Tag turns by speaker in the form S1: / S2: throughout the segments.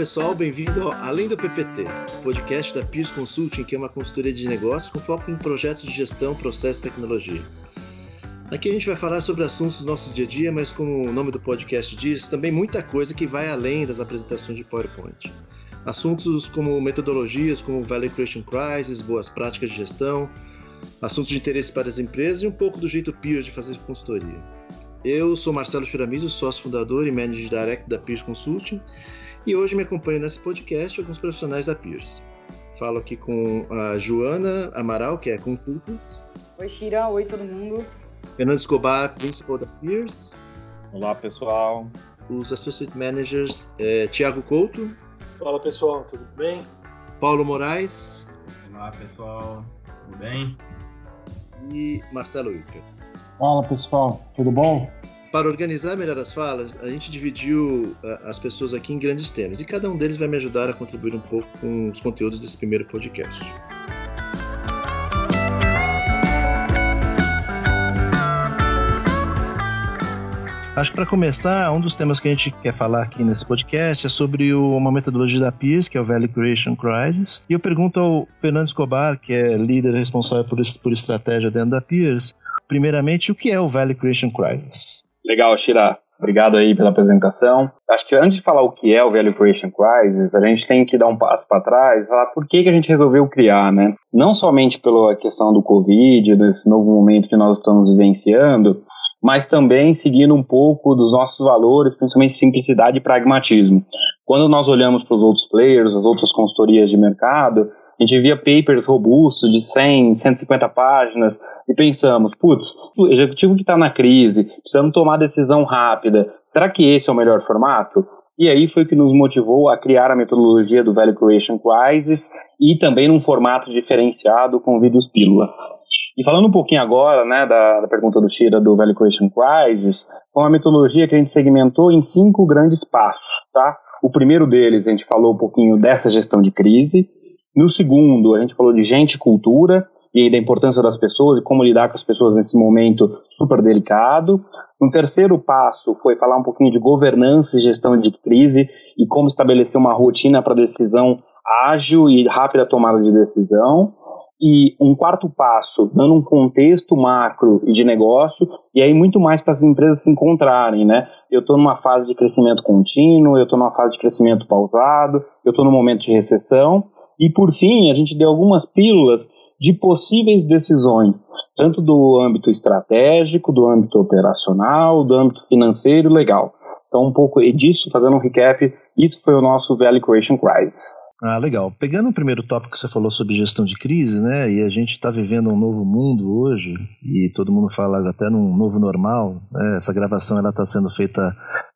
S1: pessoal, bem-vindo ao Além do PPT, podcast da Peers Consulting, que é uma consultoria de negócios com foco em projetos de gestão, processo e tecnologia. Aqui a gente vai falar sobre assuntos do nosso dia a dia, mas como o nome do podcast diz, também muita coisa que vai além das apresentações de PowerPoint. Assuntos como metodologias como Value Creation Crisis, boas práticas de gestão, assuntos de interesse para as empresas e um pouco do jeito Peers de fazer consultoria. Eu sou Marcelo Chiramizo, sócio fundador e manager direct da Peers Consulting, e hoje me acompanham nesse podcast alguns profissionais da Peers. Falo aqui com a Joana Amaral, que é consultant.
S2: Oi, Shira. Oi, todo mundo.
S1: Fernando Escobar, principal da Peers.
S3: Olá, pessoal.
S1: Os associate managers, é, Tiago Couto.
S4: Fala, pessoal. Tudo bem?
S1: Paulo Moraes.
S5: Olá, pessoal. Tudo bem?
S1: E Marcelo Ica.
S6: Fala, pessoal. Tudo bom?
S1: Para organizar melhor as falas, a gente dividiu uh, as pessoas aqui em grandes temas e cada um deles vai me ajudar a contribuir um pouco com os conteúdos desse primeiro podcast. Acho que para começar, um dos temas que a gente quer falar aqui nesse podcast é sobre o, uma metodologia da PIS, que é o Value Creation Crisis. E eu pergunto ao Fernando Escobar, que é líder responsável por, por estratégia dentro da PIS, primeiramente, o que é o Value Creation Crisis?
S3: Legal, Shira. Obrigado aí pela apresentação. Acho que antes de falar o que é o Value Creation Crisis, a gente tem que dar um passo para trás falar por que, que a gente resolveu criar, né? Não somente pela questão do Covid, desse novo momento que nós estamos vivenciando, mas também seguindo um pouco dos nossos valores, principalmente simplicidade e pragmatismo. Quando nós olhamos para os outros players, as outras consultorias de mercado, a gente via papers robustos de 100, 150 páginas, e pensamos, putz, o executivo que está na crise, precisamos tomar decisão rápida, será que esse é o melhor formato? E aí foi que nos motivou a criar a metodologia do Value Creation Crisis e também num formato diferenciado com vídeos pílula. E falando um pouquinho agora, né, da, da pergunta do Tira do Value Creation Crisis, foi uma metodologia que a gente segmentou em cinco grandes passos, tá? O primeiro deles, a gente falou um pouquinho dessa gestão de crise. No segundo, a gente falou de gente e cultura e da importância das pessoas e como lidar com as pessoas nesse momento super delicado. Um terceiro passo foi falar um pouquinho de governança e gestão de crise e como estabelecer uma rotina para decisão ágil e rápida tomada de decisão. E um quarto passo, dando um contexto macro e de negócio, e aí muito mais para as empresas se encontrarem, né? Eu estou numa fase de crescimento contínuo, eu estou numa fase de crescimento pausado, eu estou num momento de recessão. E por fim, a gente deu algumas pílulas de possíveis decisões, tanto do âmbito estratégico, do âmbito operacional, do âmbito financeiro e legal. Então, um pouco disso, fazendo um recap, isso foi o nosso Value Creation Crisis.
S1: Ah, legal. Pegando o primeiro tópico que você falou sobre gestão de crise, né? E a gente está vivendo um novo mundo hoje, e todo mundo fala até num novo normal. Né, essa gravação ela está sendo feita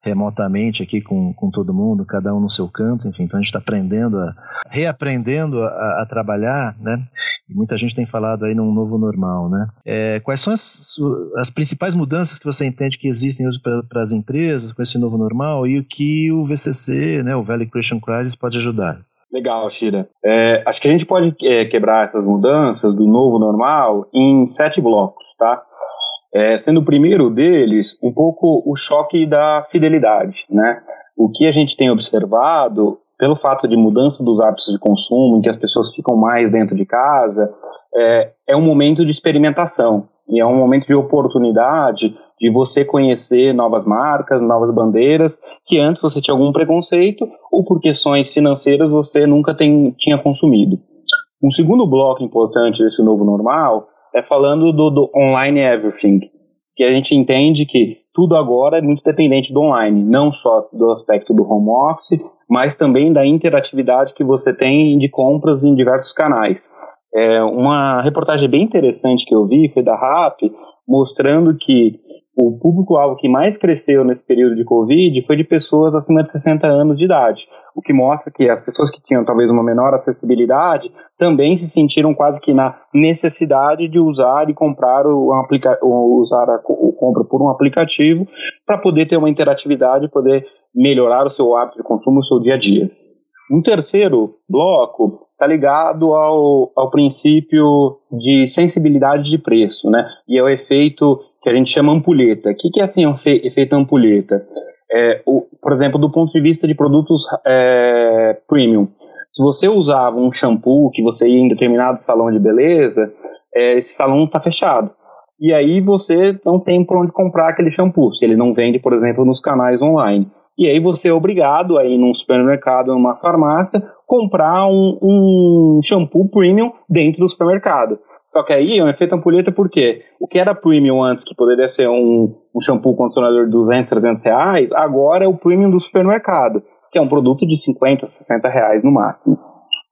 S1: remotamente aqui com, com todo mundo, cada um no seu canto, enfim. Então a gente está aprendendo, a, reaprendendo a, a trabalhar, né? E muita gente tem falado aí num novo normal, né? É, quais são as, as principais mudanças que você entende que existem hoje para as empresas com esse novo normal e o que o VCC, né, o Value Creation Crisis, pode ajudar?
S3: Legal, Shira. É, acho que a gente pode é, quebrar essas mudanças do novo normal em sete blocos, tá? É, sendo o primeiro deles um pouco o choque da fidelidade, né? O que a gente tem observado pelo fato de mudança dos hábitos de consumo, em que as pessoas ficam mais dentro de casa, é, é um momento de experimentação e é um momento de oportunidade de você conhecer novas marcas, novas bandeiras, que antes você tinha algum preconceito ou por questões financeiras você nunca tem, tinha consumido. Um segundo bloco importante desse novo normal é falando do, do online everything, que a gente entende que tudo agora é muito dependente do online, não só do aspecto do home office, mas também da interatividade que você tem de compras em diversos canais. É, uma reportagem bem interessante que eu vi foi da RAP, mostrando que o público-alvo que mais cresceu nesse período de Covid foi de pessoas acima de 60 anos de idade, o que mostra que as pessoas que tinham talvez uma menor acessibilidade também se sentiram quase que na necessidade de usar e comprar o usar a, o compra por um aplicativo para poder ter uma interatividade e poder melhorar o seu hábito de consumo no seu dia a dia. Um terceiro bloco está ligado ao, ao princípio de sensibilidade de preço, né? E é o efeito que a gente chama ampulheta. O que, que é assim o efeito ampulheta? É, o, por exemplo, do ponto de vista de produtos é, premium, se você usava um shampoo que você ia em determinado salão de beleza, é, esse salão está fechado. E aí você não tem por onde comprar aquele shampoo, se ele não vende, por exemplo, nos canais online. E aí você é obrigado a ir num supermercado, numa farmácia, comprar um, um shampoo premium dentro do supermercado. Só que aí é um efeito ampulheta porque o que era premium antes, que poderia ser um, um shampoo condicionador de 200, 300 reais, agora é o premium do supermercado, que é um produto de 50, 60 reais no máximo.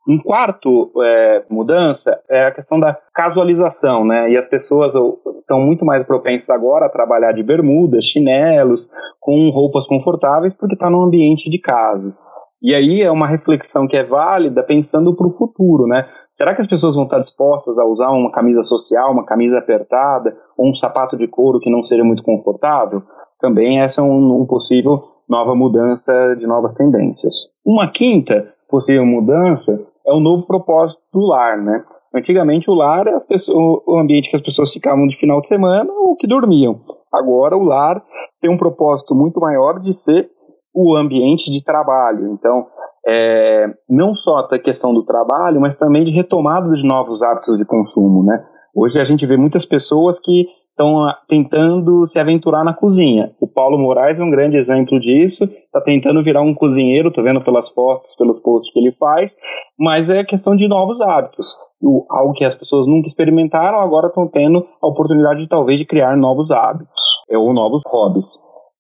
S3: Um quarto é, mudança é a questão da casualização, né? E as pessoas estão muito mais propensas agora a trabalhar de bermudas, chinelos, com roupas confortáveis, porque está no ambiente de casa. E aí é uma reflexão que é válida pensando para o futuro, né? Será que as pessoas vão estar dispostas a usar uma camisa social, uma camisa apertada, ou um sapato de couro que não seja muito confortável? Também essa é um, um possível nova mudança de novas tendências. Uma quinta possível mudança é o novo propósito do lar, né? Antigamente o lar era pessoas, o ambiente que as pessoas ficavam de final de semana ou que dormiam. Agora o lar tem um propósito muito maior de ser o ambiente de trabalho. Então, é, não só a questão do trabalho, mas também de retomada de novos hábitos de consumo, né? Hoje a gente vê muitas pessoas que estão ah, tentando se aventurar na cozinha. O Paulo Moraes é um grande exemplo disso, está tentando virar um cozinheiro, estou vendo pelas fotos, pelos posts que ele faz, mas é questão de novos hábitos. O, algo que as pessoas nunca experimentaram, agora estão tendo a oportunidade de talvez de criar novos hábitos, ou novos hobbies.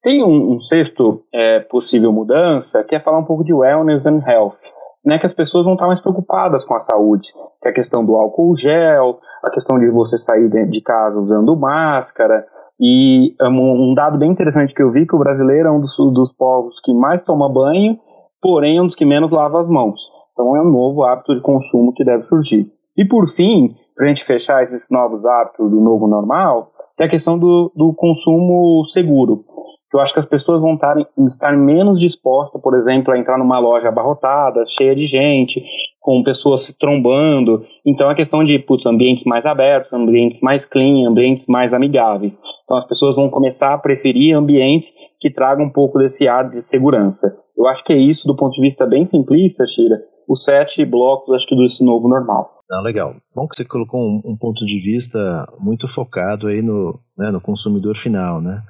S3: Tem um, um sexto é, possível mudança, que é falar um pouco de wellness and health né, que as pessoas vão estar mais preocupadas com a saúde, que é a questão do álcool gel, a questão de você sair de casa usando máscara, e um dado bem interessante que eu vi que o brasileiro é um dos, dos povos que mais toma banho, porém é um dos que menos lava as mãos. Então é um novo hábito de consumo que deve surgir. E por fim, para a gente fechar esses novos hábitos do novo normal, é a questão do, do consumo seguro que eu acho que as pessoas vão estar, estar menos dispostas, por exemplo, a entrar numa loja abarrotada, cheia de gente, com pessoas se trombando. Então, a questão de putz, ambientes mais abertos, ambientes mais clean, ambientes mais amigáveis. Então, as pessoas vão começar a preferir ambientes que tragam um pouco desse ar de segurança. Eu acho que é isso, do ponto de vista bem simplista, Shira, os sete blocos, acho que desse novo normal.
S1: Ah, legal. Bom que você colocou um, um, ponto de vista muito focado aí no, né, no consumidor final, né?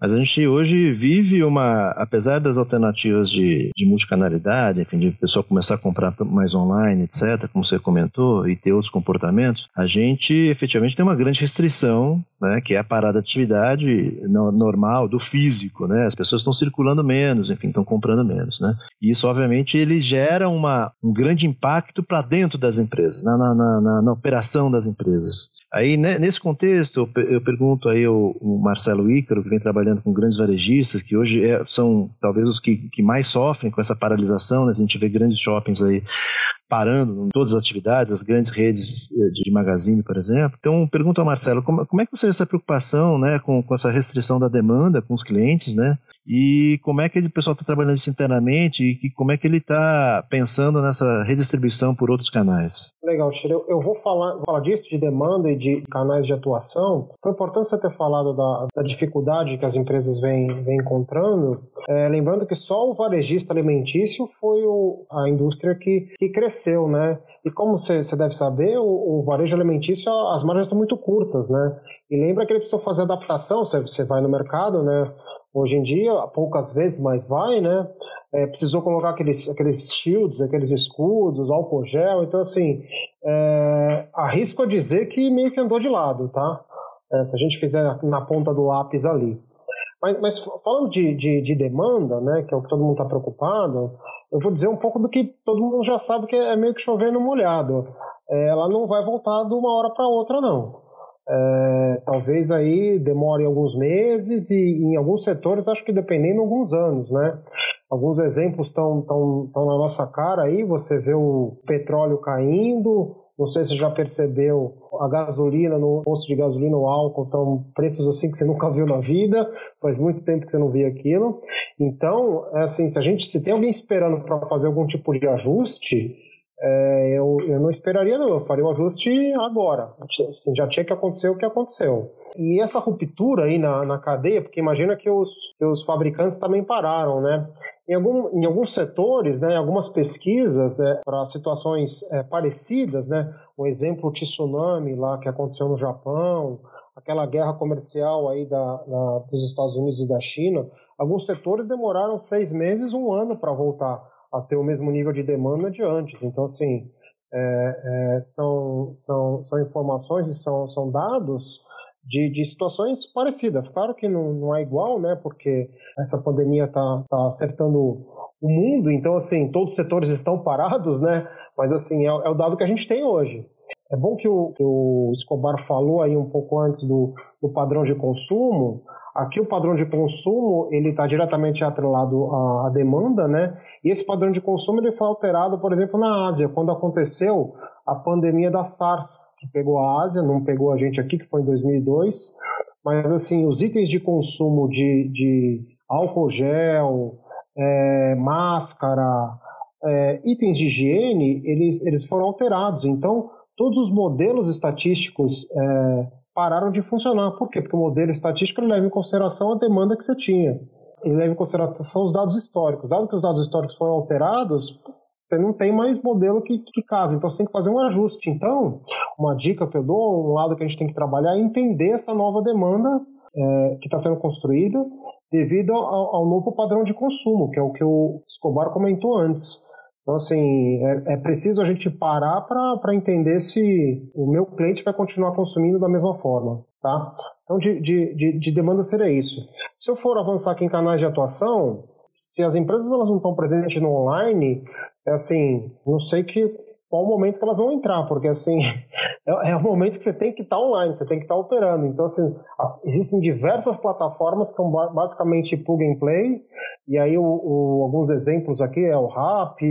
S1: Mas a gente hoje vive uma, apesar das alternativas de, de multicanalidade, enfim, de pessoa começar a comprar mais online, etc., como você comentou, e ter outros comportamentos, a gente efetivamente tem uma grande restrição, né, que é a parada de atividade normal, do físico, né? As pessoas estão circulando menos, enfim, estão comprando menos, né? E isso, obviamente, ele gera uma, um grande impacto para dentro das empresas, na, na, na, na, operação das empresas. Aí, né, nesse contexto, eu, eu pergunto aí o, o Marcelo Ícaro, que vem trabalhando trabalhando com grandes varejistas, que hoje é, são talvez os que, que mais sofrem com essa paralisação, né? a gente vê grandes shoppings aí parando em todas as atividades, as grandes redes eh, de magazine, por exemplo. Então, pergunto ao Marcelo, como, como é que você vê essa preocupação né, com, com essa restrição da demanda com os clientes, né? E como é que o pessoal está trabalhando isso internamente e como é que ele está pensando nessa redistribuição por outros canais?
S6: Legal, Chile. Eu, vou falar, vou falar disso, de demanda e de canais de atuação. Foi importante você ter falado da, da dificuldade que as empresas vêm, vêm encontrando. É, lembrando que só o varejista alimentício foi o, a indústria que, que cresceu, né? E como você, deve saber, o, o varejo alimentício, as margens são muito curtas, né? E lembra que ele precisa fazer adaptação, você vai no mercado, né? Hoje em dia, poucas vezes, mas vai, né? É, precisou colocar aqueles, aqueles shields, aqueles escudos, álcool gel. Então, assim, é, arrisco a dizer que meio que andou de lado, tá? É, se a gente fizer na, ponta do lápis ali. Mas, mas falando de, de, de, demanda, né, que é o que todo mundo está preocupado, eu vou dizer um pouco do que todo mundo já sabe que é meio que chovendo molhado. É, ela não vai voltar de uma hora para outra, não. É, talvez aí demore alguns meses e em alguns setores acho que dependendo alguns anos, né? Alguns exemplos estão tão, tão na nossa cara aí, você vê o petróleo caindo, não sei se você já percebeu a gasolina no posto de gasolina ou álcool estão preços assim que você nunca viu na vida, faz muito tempo que você não via aquilo. Então, é assim, se a gente se tem alguém esperando para fazer algum tipo de ajuste, é, eu, eu não esperaria não, eu faria o ajuste agora. Assim, já tinha que acontecer o que aconteceu. E essa ruptura aí na, na cadeia, porque imagina que os, que os fabricantes também pararam, né? Em, algum, em alguns setores, né, algumas pesquisas é, para situações é, parecidas, né, um exemplo, o tsunami lá que aconteceu no Japão, aquela guerra comercial aí da, da, dos Estados Unidos e da China, alguns setores demoraram seis meses, um ano para voltar a ter o mesmo nível de demanda de antes. Então, assim, é, é, são, são, são informações e são, são dados de, de situações parecidas. Claro que não, não é igual, né? Porque essa pandemia está tá acertando o mundo, então, assim, todos os setores estão parados, né? Mas, assim, é, é o dado que a gente tem hoje. É bom que o, que o Escobar falou aí um pouco antes do, do padrão de consumo. Aqui o padrão de consumo ele está diretamente atrelado à, à, demanda, né? E esse padrão de consumo ele foi alterado, por exemplo, na Ásia, quando aconteceu a pandemia da SARS, que pegou a Ásia, não pegou a gente aqui, que foi em 2002. Mas assim, os itens de consumo de, de álcool gel, é, máscara, é, itens de higiene, eles, eles foram alterados. Então, todos os modelos estatísticos é, pararam de funcionar. Por quê? Porque o modelo estatístico leva em consideração a demanda que você tinha. Ele leva em consideração os dados históricos. Dado que os dados históricos foram alterados, você não tem mais modelo que, que casa. Então você tem que fazer um ajuste. Então, uma dica que eu dou, um lado que a gente tem que trabalhar é entender essa nova demanda é, que está sendo construída devido ao, ao novo padrão de consumo, que é o que o Escobar comentou antes. Então, assim, é, é preciso a gente parar para entender se o meu cliente vai continuar consumindo da mesma forma, tá? Então, de, de, de demanda seria isso. Se eu for avançar aqui em canais de atuação, se as empresas elas não estão presentes no online, é assim, não sei que qual o momento que elas vão entrar, porque assim, é, é o momento que você tem que estar online, você tem que estar operando. Então, assim, as, existem diversas plataformas que são basicamente plug and play, e aí o, o, alguns exemplos aqui é o Rap,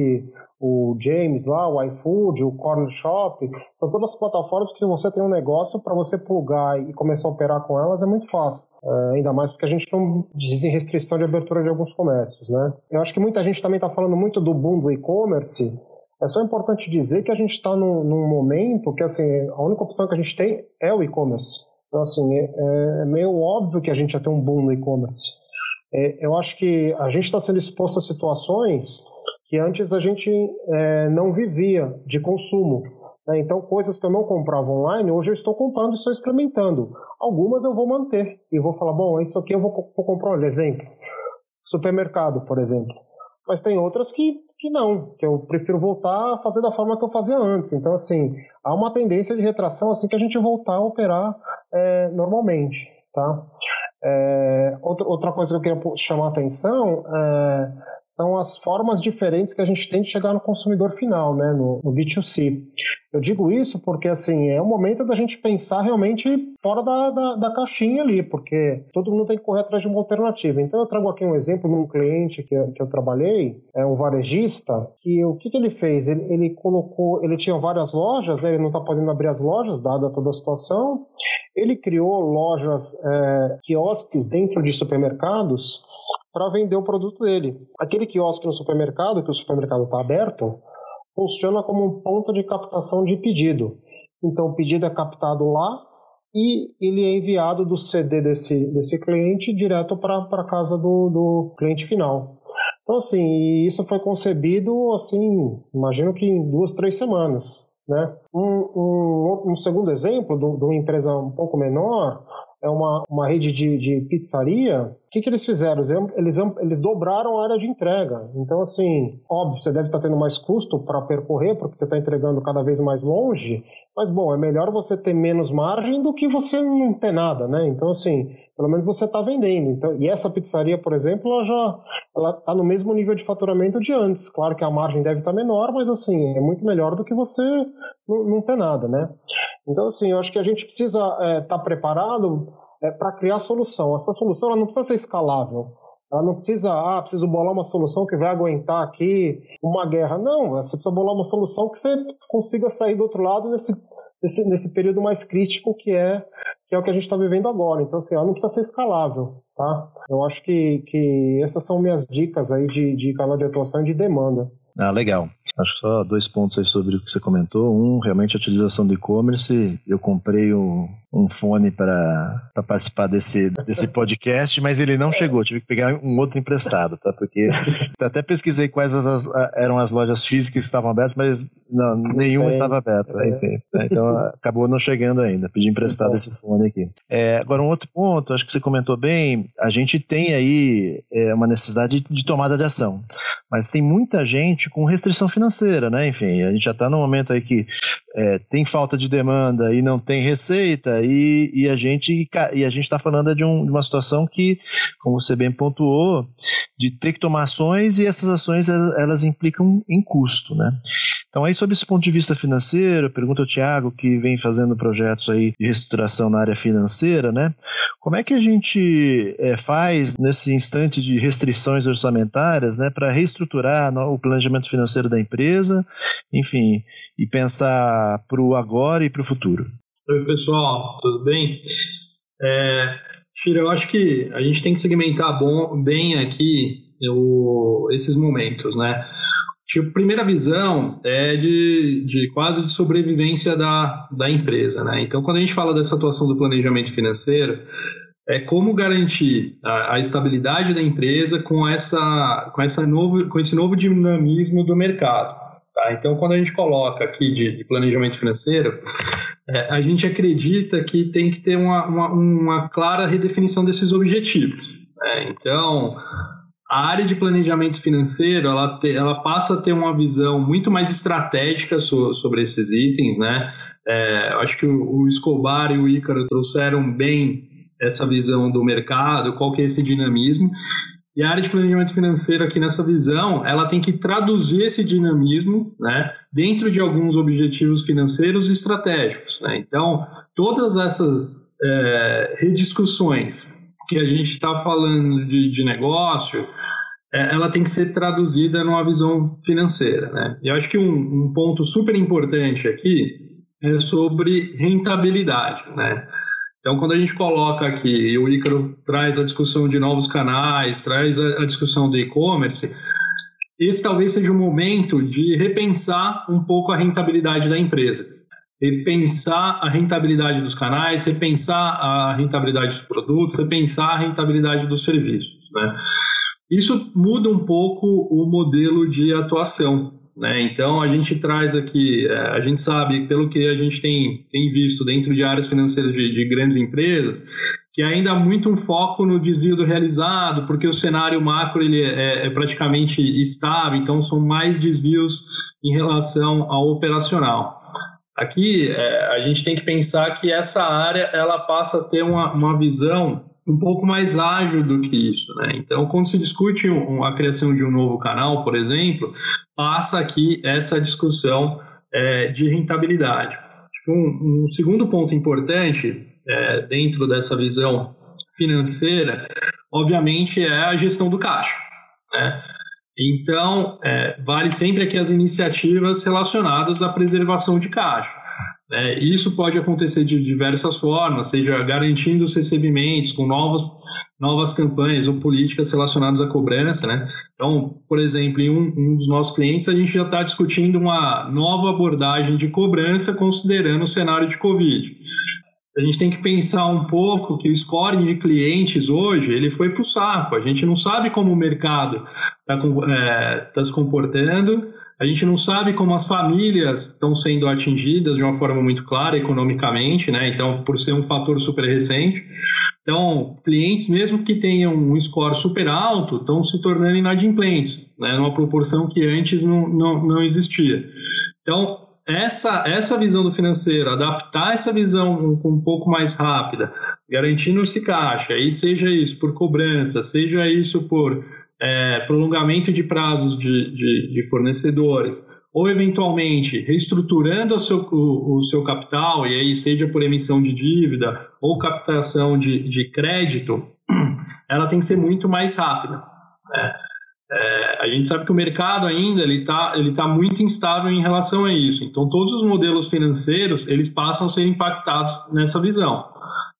S6: o James lá, o iFood, o Corner Shop, são todas plataformas que se você tem um negócio, para você plugar e começar a operar com elas é muito fácil. É, ainda mais porque a gente não diz restrição de abertura de alguns comércios, né? Eu acho que muita gente também está falando muito do boom do e-commerce, é só importante dizer que a gente está num, num, momento que assim, a única opção que a gente tem é o e-commerce. Então, assim, é, é, meio óbvio que a gente ia ter um boom no e-commerce. É, eu acho que a gente está sendo exposto a situações que antes a gente é, não vivia de consumo. Né? Então, coisas que eu não comprava online, hoje eu estou comprando e estou experimentando. Algumas eu vou manter e vou falar, bom, isso aqui eu vou, vou comprar, um exemplo. Supermercado, por exemplo. Mas tem outras que que não, que eu prefiro voltar a fazer da forma que eu fazia antes. Então, assim, há uma tendência de retração assim que a gente voltar a operar é, normalmente, tá? É, outra, outra coisa que eu queria chamar a atenção é são as formas diferentes que a gente tem de chegar no consumidor final, né, no, no B2C. Eu digo isso porque, assim, é o momento da gente pensar realmente fora da, da, da, caixinha ali, porque todo mundo tem que correr atrás de uma alternativa. Então, eu trago aqui um exemplo de um cliente que, que eu trabalhei, é um varejista, que o que, que ele fez? Ele, ele colocou, ele tinha várias lojas, né, ele não está podendo abrir as lojas, dada toda a situação, ele criou lojas, é, quiosques dentro de supermercados, para vender o produto dele. Aquele quiosque no supermercado, que o supermercado está aberto, funciona como um ponto de captação de pedido. Então o pedido é captado lá e ele é enviado do CD desse, desse cliente direto para a casa do, do cliente final. Então assim, isso foi concebido assim, imagino que em duas, três semanas. Né? Um, um, um segundo exemplo de uma empresa um pouco menor é uma, uma rede de, de pizzaria, o que, que eles fizeram? Eles, eles dobraram a área de entrega. Então, assim, óbvio, você deve estar tendo mais custo para percorrer, porque você está entregando cada vez mais longe, mas, bom, é melhor você ter menos margem do que você não ter nada, né? Então, assim, pelo menos você está vendendo. Então, e essa pizzaria, por exemplo, ela já ela está no mesmo nível de faturamento de antes. Claro que a margem deve estar tá menor, mas assim, é muito melhor do que você não, não ter nada, né? Então, assim, eu acho que a gente precisa estar é, tá preparado é, para criar solução. Essa solução ela não precisa ser escalável. Ela não precisa, ah, preciso bolar uma solução que vai aguentar aqui uma guerra. Não, você precisa bolar uma solução que você consiga sair do outro lado nesse, nesse, nesse período mais crítico que é que é o que a gente está vivendo agora. Então, assim, ela não precisa ser escalável, tá? Eu acho que, que essas são minhas dicas aí de, de canal de atuação e de demanda.
S1: Ah, legal. Acho que só dois pontos aí sobre o que você comentou. Um, realmente a utilização do e-commerce. Eu comprei um, um fone para participar desse, desse podcast, mas ele não chegou. Tive que pegar um outro emprestado, tá? Porque até pesquisei quais as, as, eram as lojas físicas que estavam abertas, mas não, nenhuma estava aberta. Enfim, né? então acabou não chegando ainda. Pedi emprestado esse fone aqui. É, agora, um outro ponto, acho que você comentou bem, a gente tem aí é, uma necessidade de tomada de ação, mas tem muita gente com restrição financeira, né? Enfim, a gente já está no momento aí que é, tem falta de demanda e não tem receita, e, e a gente e a gente está falando de, um, de, uma situação que, como você bem pontuou, de ter que tomar ações e essas ações elas implicam em custo, né? Então aí sobre esse ponto de vista financeiro, pergunta ao Tiago que vem fazendo projetos aí de reestruturação na área financeira, né? Como é que a gente é, faz nesse instante de restrições orçamentárias, né, para reestruturar o planejamento financeiro da empresa, enfim, e pensar para o agora e para o futuro?
S4: Oi, pessoal, tudo bem? É, eu acho que a gente tem que segmentar bom, bem aqui o, esses momentos, né? Tipo, primeira visão é de, de quase de sobrevivência da, da empresa, né? Então, quando a gente fala dessa atuação do planejamento financeiro, é como garantir a, a estabilidade da empresa com, essa, com, essa novo, com esse novo dinamismo do mercado. Tá? Então, quando a gente coloca aqui de, de planejamento financeiro, é, a gente acredita que tem que ter uma, uma, uma clara redefinição desses objetivos. Né? Então, a área de planejamento financeiro ela, te, ela passa a ter uma visão muito mais estratégica so, sobre esses itens, né? É, acho que o, o, Escobar e o Ícaro trouxeram bem essa visão do mercado, qual que é esse dinamismo. E a área de planejamento financeiro aqui nessa visão, ela tem que traduzir esse dinamismo, né, dentro de alguns objetivos financeiros estratégicos. Né? Então, todas essas é, rediscussões que a gente está falando de, de negócio, é, ela tem que ser traduzida numa visão financeira. Né? E eu acho que um, um ponto super importante aqui é sobre rentabilidade. Né? Então, quando a gente coloca aqui, e o Ícaro traz a discussão de novos canais, traz a, discussão do e-commerce, esse talvez seja o momento de repensar um pouco a rentabilidade da empresa. Repensar a rentabilidade dos canais, repensar a rentabilidade dos produtos, repensar a rentabilidade dos serviços. Né? Isso muda um pouco o modelo de atuação. Né? Então, a gente traz aqui, é, a gente sabe, pelo que a gente tem, tem visto dentro de áreas financeiras de, de grandes empresas, que ainda há muito um foco no desvio do realizado, porque o cenário macro ele é, é praticamente estável, então são mais desvios em relação ao operacional. Aqui, é, a gente tem que pensar que essa área ela passa a ter uma, uma visão um pouco mais ágil do que isso. Né? Então, quando se discute a criação de um novo canal, por exemplo, passa aqui essa discussão é, de rentabilidade. Um, um, segundo ponto importante é, dentro dessa visão financeira, obviamente, é a gestão do caixa. Né? Então, é, vale sempre aqui as iniciativas relacionadas à preservação de caixa. É, isso pode acontecer de diversas formas, seja garantindo os recebimentos com novas, novas campanhas ou políticas relacionadas à cobrança. Né? Então, por exemplo, em um, um dos nossos clientes, a gente já está discutindo uma nova abordagem de cobrança considerando o cenário de Covid. A gente tem que pensar um pouco que o scoring de clientes hoje ele foi para o saco. A gente não sabe como o mercado está é, tá se comportando a gente não sabe como as famílias estão sendo atingidas de uma forma muito clara economicamente, né? Então, por ser um fator super recente. Então, clientes, mesmo que tenham um score super alto, estão se tornando inadimplentes, né? Numa proporção que antes não, não, não existia. Então, essa, essa visão do financeiro, adaptar essa visão um, um pouco mais rápida, garantindo esse caixa, aí seja isso por cobrança, seja isso por é, prolongamento de prazos de, de, de, fornecedores, ou eventualmente reestruturando o seu, o, o, seu capital, e aí seja por emissão de dívida ou captação de, de crédito, ela tem que ser muito mais rápida. Né? É, a gente sabe que o mercado ainda ele está ele tá muito instável em relação a isso. Então, todos os modelos financeiros eles passam a ser impactados nessa visão.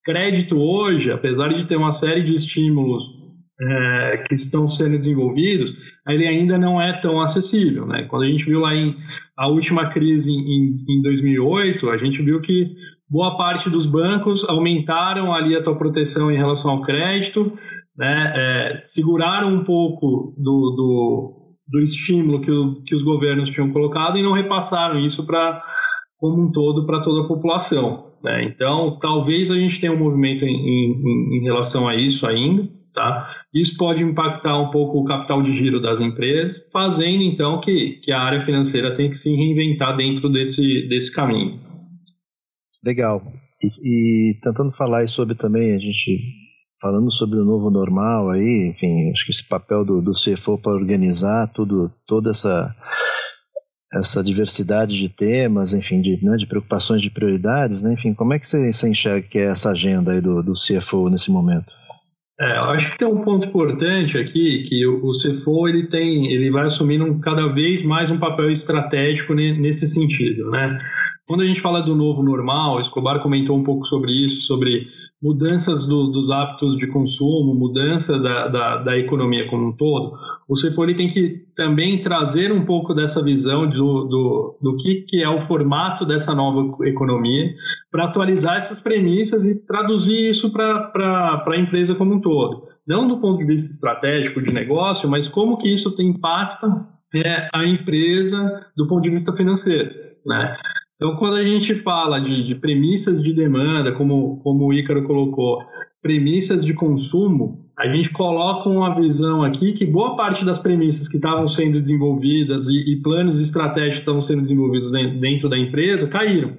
S4: Crédito hoje, apesar de ter uma série de estímulos é, que estão sendo desenvolvidos, ele ainda não é tão acessível. Né? Quando a gente viu lá em a última crise em, em 2008, a gente viu que boa parte dos bancos aumentaram ali a tua proteção em relação ao crédito, né? É, seguraram um pouco do, do, do estímulo que, o, que os governos tinham colocado e não repassaram isso para como um todo para toda a população. Né? Então, talvez a gente tenha um movimento em, em, em relação a isso ainda. Tá? Isso pode impactar um pouco o capital de giro das empresas, fazendo então que, que a área financeira tem que se reinventar dentro desse, desse caminho.
S1: Legal. E, e tentando falar sobre também, a gente falando sobre o novo normal aí, enfim, acho que esse papel do, do CFO para organizar tudo, toda essa essa diversidade de temas, enfim, de, né, de preocupações, de prioridades, né, enfim, como é que você, você enxerga que é essa agenda aí do, do CFO nesse momento?
S4: É, acho que tem um ponto importante aqui que o, CFO ele tem, ele vai assumindo cada vez mais um papel estratégico nesse sentido, né? Quando a gente fala do novo normal, Escobar comentou um pouco sobre isso, sobre mudanças do, dos hábitos de consumo, mudança da, da, da, economia como um todo, o CFO tem que também trazer um pouco dessa visão do, do, do que, que é o formato dessa nova economia para atualizar essas premissas e traduzir isso para a empresa como um todo. Não do ponto de vista estratégico de negócio, mas como que isso impacta é, a empresa do ponto de vista financeiro. Né? Então, quando a gente fala de, de premissas de demanda, como, como o Ícaro colocou, premissas de consumo, a gente coloca uma visão aqui que boa parte das premissas que estavam sendo desenvolvidas e, e planos estratégicos que estavam sendo desenvolvidos dentro da empresa caíram,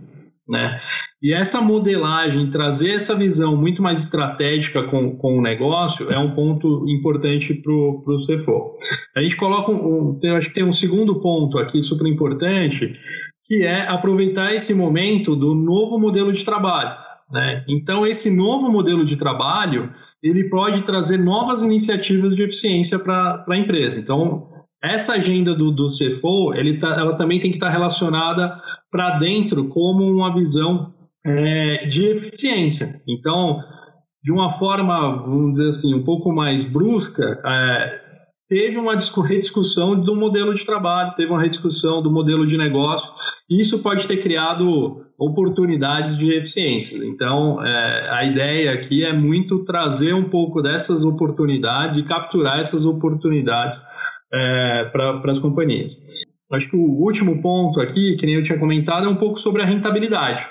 S4: né? E essa modelagem, trazer essa visão muito mais estratégica com, com o negócio é um ponto importante para o CFO. A gente coloca, um, um, acho que tem um segundo ponto aqui super importante, que é aproveitar esse momento do novo modelo de trabalho. Né? Então, esse novo modelo de trabalho ele pode trazer novas iniciativas de eficiência para a empresa. Então, essa agenda do, do CFO, ele tá, ela também tem que estar tá relacionada para dentro como uma visão é, de eficiência. Então, de uma forma, vamos dizer assim, um pouco mais brusca, é, teve uma rediscussão do modelo de trabalho, teve uma rediscussão do modelo de negócio, isso pode ter criado oportunidades de eficiência. Então, é, a ideia aqui é muito trazer um pouco dessas oportunidades e capturar essas oportunidades é, para as companhias. Acho que o último ponto aqui, que nem eu tinha comentado, é um pouco sobre a rentabilidade.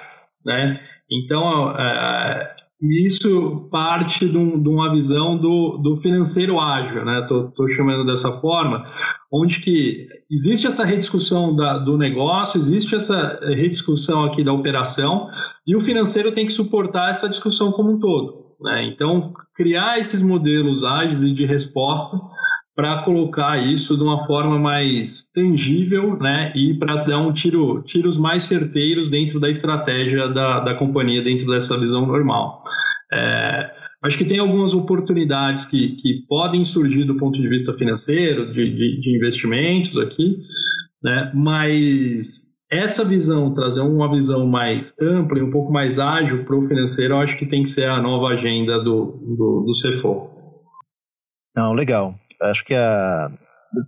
S4: Né? Então, é, isso parte de, um, de, uma visão do, do financeiro ágil, né? Estou chamando dessa forma, onde que existe essa rediscussão da, do negócio, existe essa rediscussão aqui da operação, e o financeiro tem que suportar essa discussão como um todo. Né? Então, criar esses modelos ágeis e de resposta para colocar isso de uma forma mais tangível né, e para dar um tiro, tiros mais certeiros dentro da estratégia da, da companhia, dentro dessa visão normal. É, acho que tem algumas oportunidades que, que podem surgir do ponto de vista financeiro, de, de, de investimentos aqui, né, mas essa visão, trazer uma visão mais ampla e um pouco mais ágil para o financeiro, eu acho que tem que ser a nova agenda do, do, do CFO.
S1: Não, legal acho que a,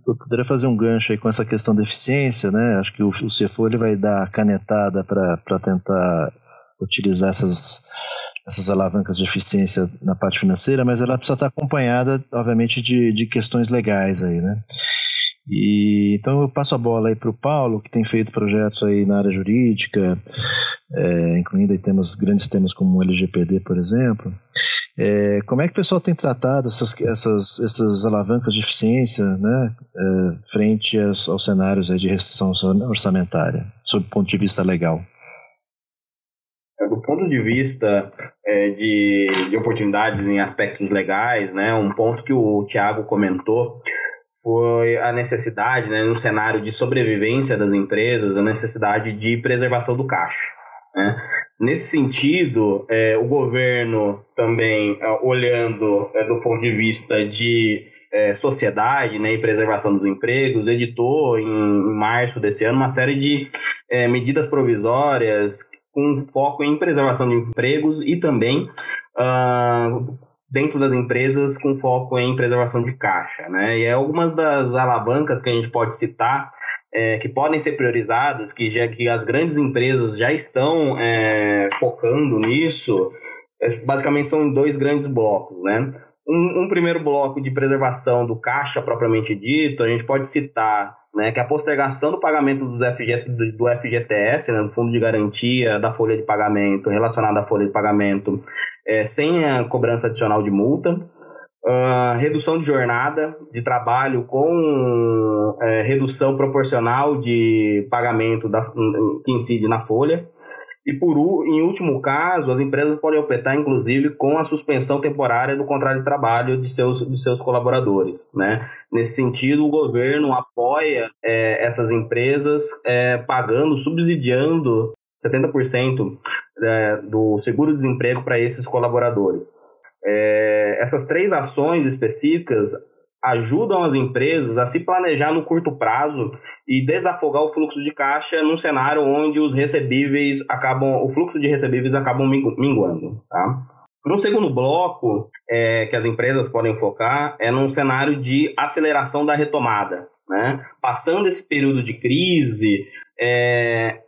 S1: eu poderia fazer um gancho aí com essa questão da eficiência, né? Acho que o, CFO ele vai dar canetada para tentar utilizar essas, essas alavancas de eficiência na parte financeira, mas ela precisa estar acompanhada, obviamente, de, de questões legais aí, né? E, então eu passo a bola aí para o Paulo, que tem feito projetos aí na área jurídica, é, incluindo aí temas, grandes temas como o LGPD, por exemplo. É, como é que o pessoal tem tratado essas, essas, essas alavancas de eficiência né, é, frente aos, aos cenários de restrição orçamentária, sob o ponto de vista legal?
S3: Do ponto de vista é, de, de oportunidades em aspectos legais, né, um ponto que o Tiago comentou foi a necessidade, né, no cenário de sobrevivência das empresas, a necessidade de preservação do caixa. Né? Nesse sentido, é, o governo também, é, olhando é, do ponto de vista de é, sociedade né, e preservação dos empregos, editou em, em março desse ano uma série de é, medidas provisórias com foco em preservação de empregos e também uh,
S5: dentro das empresas com foco em preservação de caixa. Né? E é algumas das alavancas que a gente pode citar é, que podem ser priorizadas, que, já, que as grandes empresas já estão é, focando nisso, é, basicamente são dois grandes blocos. Né? Um, um, primeiro bloco de preservação do caixa propriamente dito, a gente pode citar né, que a postergação do pagamento do, FG, do, do FGTS, né, do Fundo de Garantia da folha de pagamento, relacionada à folha de pagamento, é, sem a cobrança adicional de multa. Uh, redução de jornada de trabalho com é, redução proporcional de pagamento da, que incide na folha. E por em último caso, as empresas podem optar, inclusive, com a suspensão temporária do contrato de trabalho de seus, de seus colaboradores. Né? Nesse sentido, o governo apoia é, essas empresas é, pagando, subsidiando 70% é, do seguro-desemprego para esses colaboradores. É, essas três ações específicas ajudam as empresas a se planejar no curto prazo e desafogar o fluxo de caixa num cenário onde os recebíveis acabam, o fluxo de recebíveis acabam minguando, tá? Um segundo bloco é, que as empresas podem focar é num cenário de aceleração da retomada, né? Passando esse período de crise, é,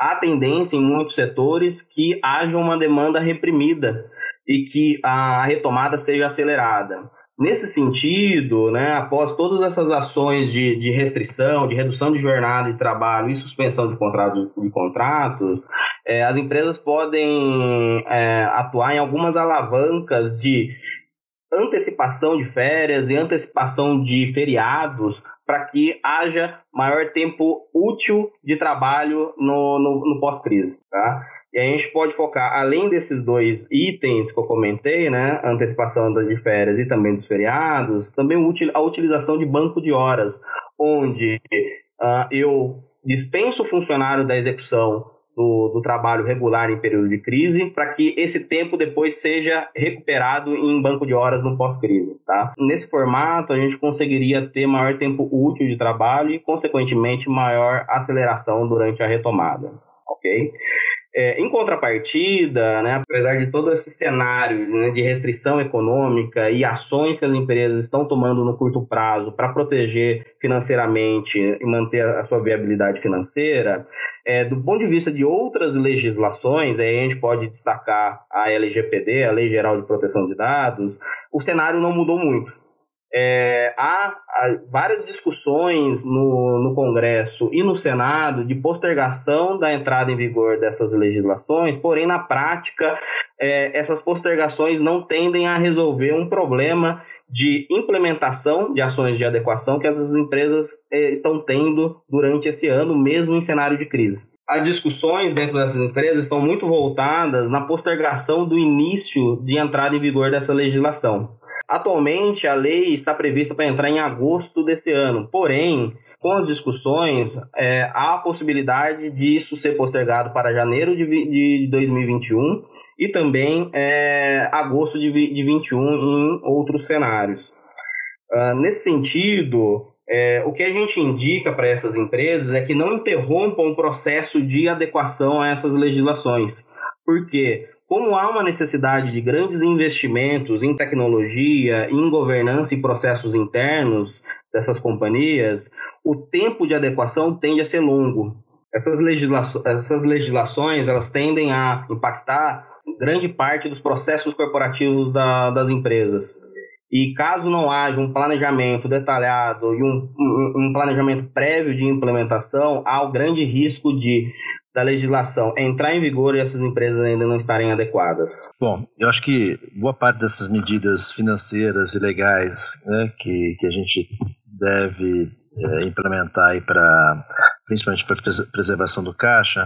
S5: há tendência em muitos setores que haja uma demanda reprimida e que a retomada seja acelerada. Nesse sentido, né, após todas essas ações de, de restrição, de redução de jornada de trabalho e suspensão de, de contratos, é, as empresas podem é, atuar em algumas alavancas de antecipação de férias e antecipação de feriados para que haja maior tempo útil de trabalho no, no, no pós-crise. Tá? E a gente pode focar, além desses dois itens que eu comentei, né, antecipação de férias e também dos feriados, também a utilização de banco de horas, onde uh, eu dispenso o funcionário da execução do, do, trabalho regular em período de crise, para que esse tempo depois seja recuperado em banco de horas no pós-crise. Tá? Nesse formato, a gente conseguiria ter maior tempo útil de trabalho e, consequentemente, maior aceleração durante a retomada. Ok? É, em contrapartida, né, apesar de todo esse cenário né, de restrição econômica e ações que as empresas estão tomando no curto prazo para proteger financeiramente e manter a sua viabilidade financeira, é, do ponto de vista de outras legislações, aí a gente pode destacar a LGPD, a Lei Geral de Proteção de Dados, o cenário não mudou muito. É, há, há, várias discussões no, no Congresso e no Senado de postergação da entrada em vigor dessas legislações, porém, na prática, é, essas postergações não tendem a resolver um problema de implementação de ações de adequação que essas empresas é, estão tendo durante esse ano, mesmo em cenário de crise. As discussões dentro dessas empresas estão muito voltadas na postergação do início de entrada em vigor dessa legislação. Atualmente, a lei está prevista para entrar em agosto desse ano, porém, com as discussões, é, há a possibilidade disso ser postergado para janeiro de, de 2021 e também é, agosto de, de 21 em outros cenários. Uh, nesse sentido, é, o que a gente indica para essas empresas é que não interrompam o processo de adequação a essas legislações. Por quê? Como há uma necessidade de grandes investimentos em tecnologia, em governança e processos internos dessas companhias, o tempo de adequação tende a ser longo. Essas, legisla essas legislações elas tendem a impactar grande parte dos processos corporativos da, das empresas. E caso não haja um planejamento detalhado e um, um, um planejamento prévio de implementação, há o grande risco de da legislação entrar em vigor e essas empresas ainda não estarem adequadas?
S1: Bom, eu acho que boa parte dessas medidas financeiras e legais né, que, que a gente deve é, implementar para principalmente para preservação do caixa,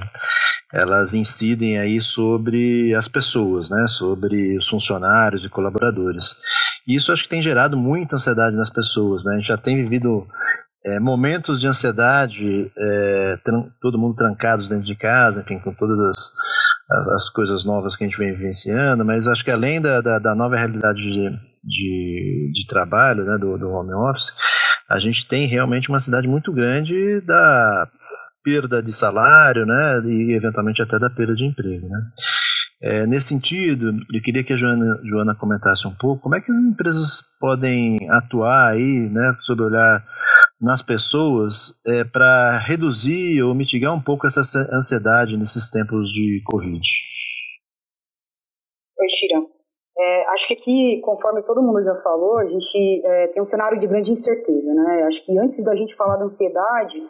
S1: elas incidem aí sobre as pessoas, né, sobre os funcionários e colaboradores. E isso acho que tem gerado muita ansiedade nas pessoas, né? A gente já tem vivido é, momentos de ansiedade, é, todo mundo trancados dentro de casa, enfim, com todas as, as, coisas novas que a gente vem vivenciando, mas acho que além da, da, da nova realidade de, de, de trabalho, né, do, do, home office, a gente tem realmente uma ansiedade muito grande da perda de salário, né, e eventualmente até da perda de emprego, né. É, nesse sentido, eu queria que a Joana, Joana comentasse um pouco como é que as empresas podem atuar aí, né, sob o olhar nas pessoas, é, para reduzir ou mitigar um pouco essa ansiedade nesses tempos de Covid.
S2: Oi, Shira. É, acho que aqui, conforme todo mundo já falou, a gente é, tem um cenário de grande incerteza, né? Acho que antes da gente falar da ansiedade,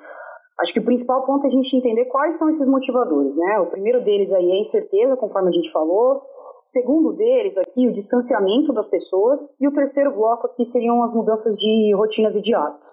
S2: Acho que o principal ponto é a gente entender quais são esses motivadores, né? O primeiro deles aí é a incerteza, conforme a gente falou. O segundo deles aqui, o distanciamento das pessoas. E o terceiro bloco aqui seriam as mudanças de rotinas e de hábitos.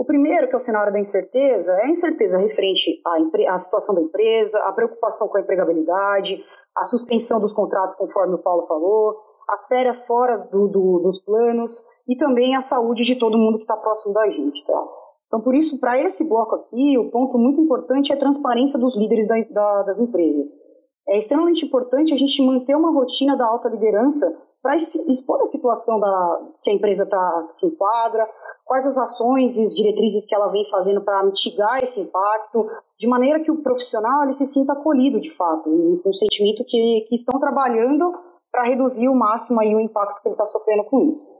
S2: O primeiro, que é o cenário da incerteza, é a incerteza referente à, à situação da empresa, a preocupação com a empregabilidade, a suspensão dos contratos, conforme o Paulo falou, as férias fora do, do, dos planos e também a saúde de todo mundo que está próximo da gente, tá? Então, por isso, para esse bloco aqui, o ponto muito importante é a transparência dos líderes da, da, das empresas. É extremamente importante a gente manter uma rotina da alta liderança para expor a situação da, que a empresa tá, se enquadra, quais as ações e as diretrizes que ela vem fazendo para mitigar esse impacto, de maneira que o profissional ele se sinta acolhido de fato, com o sentimento que, que estão trabalhando para reduzir o máximo aí o impacto que ele está sofrendo com isso.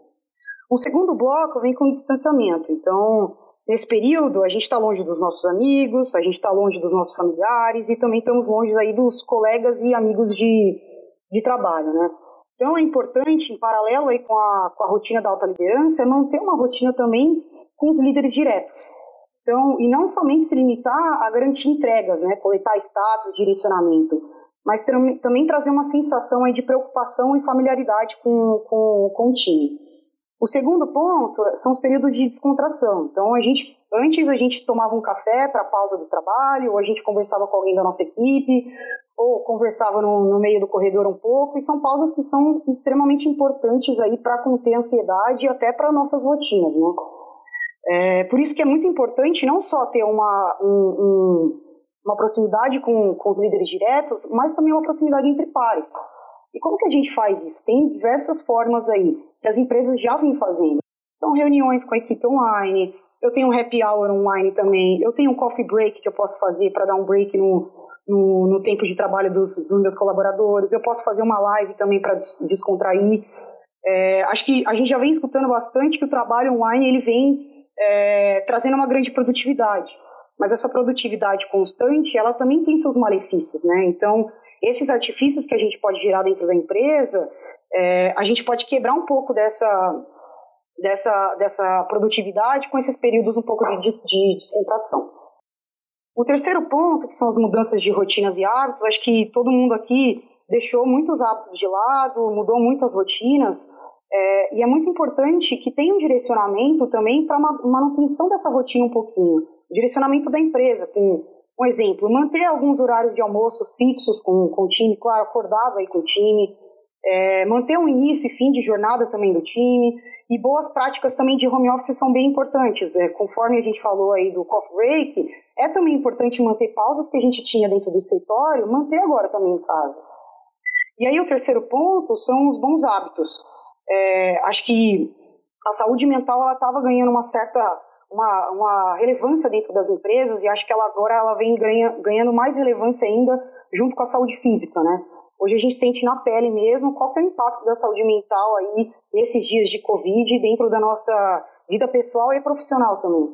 S2: O segundo bloco vem com o distanciamento. Então, Nesse período, a gente está longe dos nossos amigos, a gente está longe dos nossos familiares e também estamos longe aí dos colegas e amigos de, de trabalho, né? Então é importante, em paralelo aí com a, com a rotina da alta liderança, é manter uma rotina também com os líderes diretos. Então, e não somente se limitar a garantir entregas, né, coletar status, direcionamento, mas também trazer uma sensação aí de preocupação e familiaridade com, com, com o time. O segundo ponto são os períodos de descontração. Então, a gente, antes a gente tomava um café para a pausa do trabalho, ou a gente conversava com alguém da nossa equipe, ou conversava no, no meio do corredor um pouco, e são pausas que são extremamente importantes aí para conter ansiedade e até para nossas rotinas, né? É, por isso que é muito importante não só ter uma, um, um, uma proximidade com, com os líderes diretos, mas também uma proximidade entre pares. E como que a gente faz isso? Tem diversas formas aí que as empresas já vêm fazendo. Então, reuniões com a equipe online, eu tenho um happy hour online também, eu tenho um coffee break que eu posso fazer para dar um break no, no, no, tempo de trabalho dos, dos, meus colaboradores, eu posso fazer uma live também para descontrair. É, acho que a gente já vem escutando bastante que o trabalho online ele vem é, trazendo uma grande produtividade, mas essa produtividade constante ela também tem seus malefícios, né? Então esses artifícios que a gente pode gerar dentro da empresa, é, a gente pode quebrar um pouco dessa, dessa, dessa produtividade com esses períodos um pouco de, de descontração. O terceiro ponto, que são as mudanças de rotinas e hábitos, acho que todo mundo aqui deixou muitos hábitos de lado, mudou muitas rotinas, é, e é muito importante que tenha um direcionamento também para a manutenção dessa rotina um pouquinho. Direcionamento da empresa, com um exemplo, manter alguns horários de almoço fixos com, com o time, claro, acordado aí com o time, é, manter o início e fim de jornada também do time, e boas práticas também de home office são bem importantes. É, conforme a gente falou aí do coffee break, é também importante manter pausas que a gente tinha dentro do escritório, manter agora também em casa. E aí o terceiro ponto são os bons hábitos. É, acho que a saúde mental ela estava ganhando uma certa uma, uma relevância dentro das empresas e acho que ela agora ela vem ganha, ganhando mais relevância ainda junto com a saúde física, né? Hoje a gente sente na pele mesmo qual é o impacto da saúde mental aí nesses dias de Covid dentro da nossa vida pessoal e profissional também.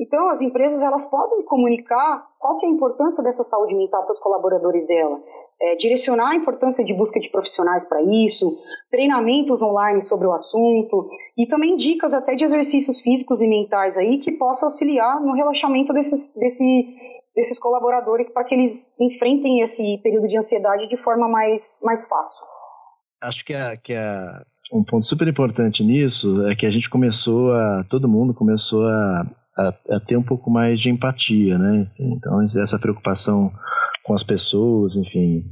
S2: Então, as empresas elas podem comunicar qual que é a importância dessa saúde mental para os colaboradores dela é, direcionar a importância de busca de profissionais para isso, treinamentos online sobre o assunto e também dicas até de exercícios físicos e mentais aí que possam auxiliar no relaxamento desses, desse, desses colaboradores para que eles enfrentem esse período de ansiedade de forma mais, mais fácil.
S1: Acho que, a, que a, um ponto super importante nisso é que a gente começou a, todo mundo começou a, a, a ter um pouco mais de empatia, né? Então, essa preocupação com as pessoas, enfim.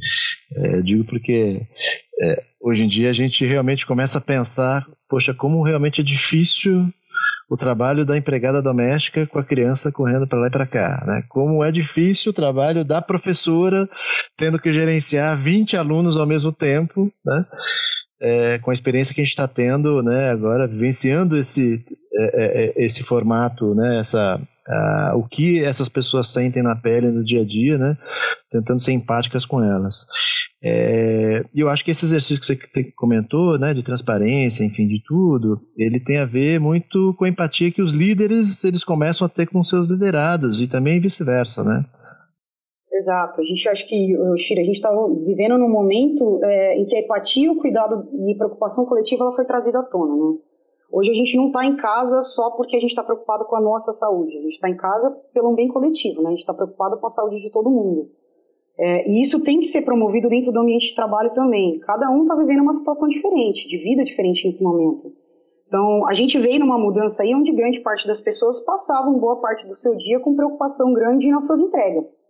S1: É, digo porque é, hoje em dia a gente realmente começa a pensar, poxa, como realmente é difícil o trabalho da empregada doméstica com a criança correndo para lá e para cá, né? Como é difícil o trabalho da professora tendo que gerenciar 20 alunos ao mesmo tempo, né? É, com a experiência que a gente está tendo, né? Agora vivenciando esse esse formato, né? Essa uh, o que essas pessoas sentem na pele no dia a dia, né? Tentando ser empáticas com elas. É, e eu acho que esse exercício que você comentou, né, de transparência, enfim, de tudo, ele tem a ver muito com a empatia que os líderes eles começam a ter com seus liderados e também vice-versa, né?
S2: Exato. A gente acha que, Shira, a gente está vivendo num momento é, em que a empatia, o cuidado e preocupação coletiva ela foi trazida à tona, né? Hoje a gente não está em casa só porque a gente está preocupado com a nossa saúde. A gente está em casa pelo bem coletivo, né? A gente está preocupado com a saúde de todo mundo. É, e isso tem que ser promovido dentro do ambiente de trabalho também. Cada um está vivendo uma situação diferente, de vida diferente nesse momento. Então, a gente veio numa mudança aí onde grande parte das pessoas passavam boa parte do seu dia com preocupação grande nas suas entregas.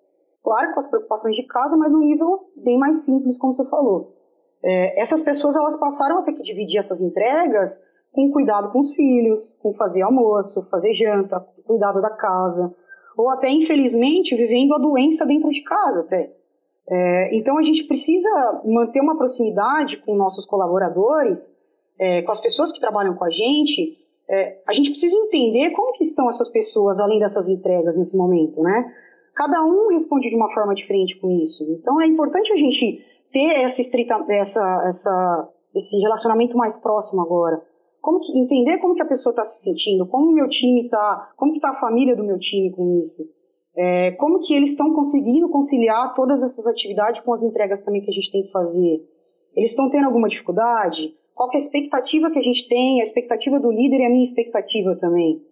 S2: Claro, com as preocupações de casa, mas num nível bem mais simples, como você falou. É, essas pessoas elas passaram a ter que dividir essas entregas com cuidado com os filhos, com fazer almoço, fazer janta, cuidado da casa, ou até, infelizmente, vivendo a doença dentro de casa até. É, então a gente precisa manter uma proximidade com nossos colaboradores, é, com as pessoas que trabalham com a gente. É, a gente precisa entender como que estão essas pessoas além dessas entregas nesse momento, né? Cada um responde de uma forma diferente com isso. Então é importante a gente ter essa estrita, essa, essa, esse relacionamento mais próximo agora. Como que, entender como que a pessoa está se sentindo, como o meu time está, como que está a família do meu time com isso. É, como que eles estão conseguindo conciliar todas essas atividades com as entregas também que a gente tem que fazer? Eles estão tendo alguma dificuldade? Qual é a expectativa que a gente tem, a expectativa do líder e a minha expectativa também?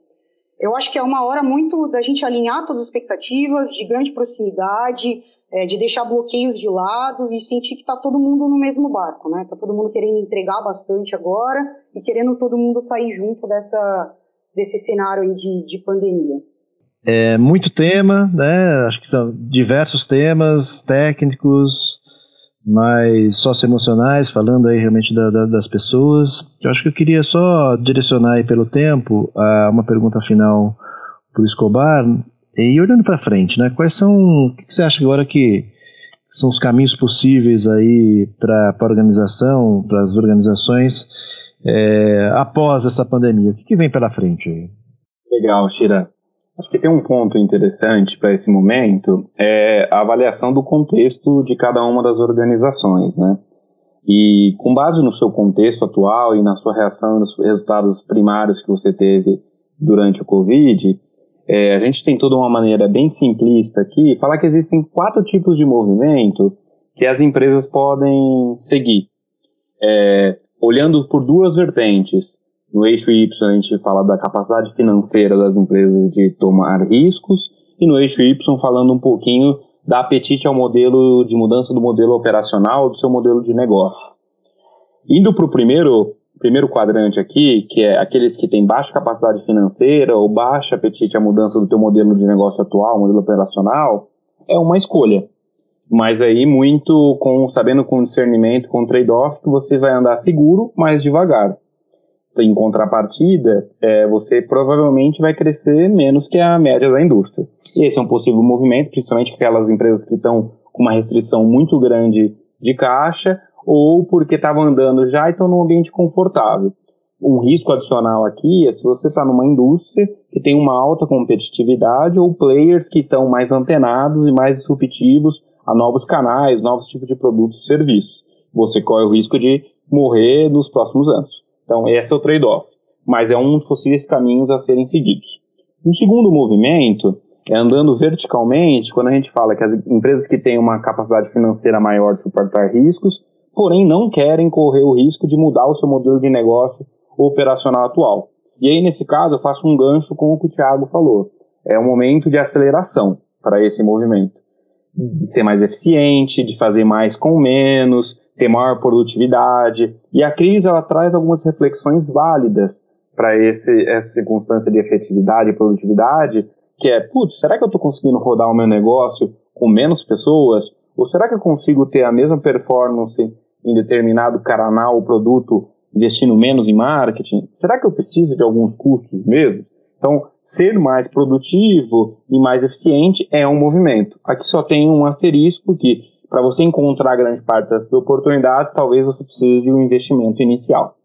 S2: Eu acho que é uma hora muito da gente alinhar todas as expectativas, de grande proximidade, é, de deixar bloqueios de lado e sentir que está todo mundo no mesmo barco, né? Está todo mundo querendo entregar bastante agora e querendo todo mundo sair junto dessa, desse cenário aí de, de pandemia.
S1: É muito tema, né? Acho que são diversos temas técnicos, mais socioemocionais, falando aí realmente da, da, das pessoas. Eu acho que eu queria só direcionar aí pelo tempo a uma pergunta final para o Escobar, e olhando para frente, né? Quais são, o que você acha agora que são os caminhos possíveis aí para a organização, para as organizações é, após essa pandemia? O que, que vem pela frente?
S3: Legal, Shira. Acho que tem um ponto interessante para esse momento, é a avaliação do contexto de cada uma das organizações, né? E com base no seu contexto atual e na sua reação nos resultados primários que você teve durante o Covid, é, a gente tem toda uma maneira bem simplista aqui, falar que existem quatro tipos de movimento que as empresas podem seguir. É, olhando por duas vertentes, no eixo Y a gente fala da capacidade financeira das empresas de tomar riscos e no eixo Y falando um pouquinho da apetite ao modelo de mudança do modelo operacional do seu modelo de negócio. Indo para o primeiro, primeiro quadrante aqui, que é aqueles que têm baixa capacidade financeira ou baixa apetite à mudança do teu modelo de negócio atual, modelo operacional, é uma escolha. Mas aí muito com sabendo com discernimento, com trade-off, que você vai andar seguro, mas devagar em contrapartida, é, você provavelmente vai crescer menos que a média da indústria. Esse é um possível movimento, principalmente aquelas empresas que estão com uma restrição muito grande de caixa ou porque estavam andando já e estão num ambiente confortável. Um risco adicional aqui é se você está numa indústria que tem uma alta competitividade ou players que estão mais antenados e mais disruptivos a novos canais, novos tipos de produtos e serviços. Você corre o risco de morrer nos próximos anos. Então, esse é o trade-off. Mas é um dos possíveis caminhos a serem seguidos. Um segundo movimento é andando verticalmente, quando a gente fala que as empresas que têm uma capacidade financeira maior de suportar riscos, porém não querem correr o risco de mudar o seu modelo de negócio operacional atual. E aí, nesse caso, eu faço um gancho com o que o Thiago falou. É um momento de aceleração para esse movimento. De ser mais eficiente, de fazer mais com menos, ter maior produtividade. E a crise ela traz algumas reflexões válidas para essa circunstância de efetividade e produtividade, que é, putz, será que eu estou conseguindo rodar o meu negócio com menos pessoas? Ou será que eu consigo ter a mesma performance em determinado canal ou produto investindo menos em marketing? Será que eu preciso de alguns custos mesmo? Então, ser mais produtivo e mais eficiente é um movimento. Aqui só tem um asterisco que para você encontrar grande parte dessas oportunidades, talvez você precise de um investimento inicial.